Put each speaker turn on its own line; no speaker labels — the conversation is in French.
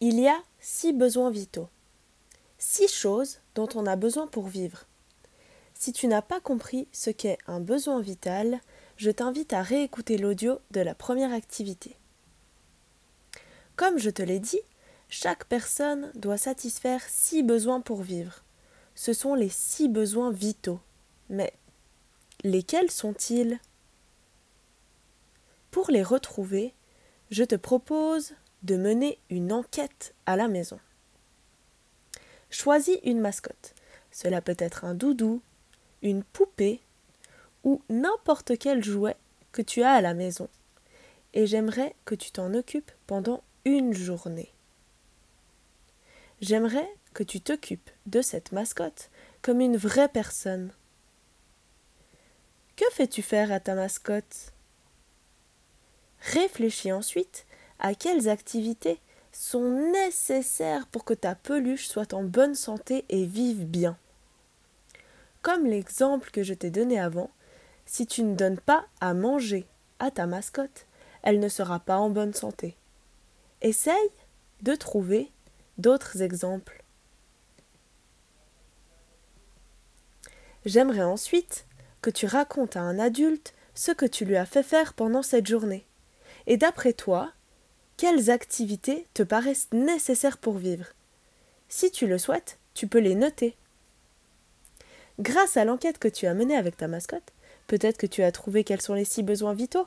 Il y a six besoins vitaux. Six choses dont on a besoin pour vivre. Si tu n'as pas compris ce qu'est un besoin vital, je t'invite à réécouter l'audio de la première activité. Comme je te l'ai dit, chaque personne doit satisfaire six besoins pour vivre. Ce sont les six besoins vitaux. Mais lesquels sont-ils? Pour les retrouver, je te propose de mener une enquête à la maison. Choisis une mascotte. Cela peut être un doudou, une poupée ou n'importe quel jouet que tu as à la maison. Et j'aimerais que tu t'en occupes pendant une journée. J'aimerais que tu t'occupes de cette mascotte comme une vraie personne. Que fais-tu faire à ta mascotte? Réfléchis ensuite à quelles activités sont nécessaires pour que ta peluche soit en bonne santé et vive bien. Comme l'exemple que je t'ai donné avant, si tu ne donnes pas à manger à ta mascotte, elle ne sera pas en bonne santé. Essaye de trouver d'autres exemples. J'aimerais ensuite que tu racontes à un adulte ce que tu lui as fait faire pendant cette journée. Et d'après toi, quelles activités te paraissent nécessaires pour vivre Si tu le souhaites, tu peux les noter. Grâce à l'enquête que tu as menée avec ta mascotte, peut-être que tu as trouvé quels sont les six besoins vitaux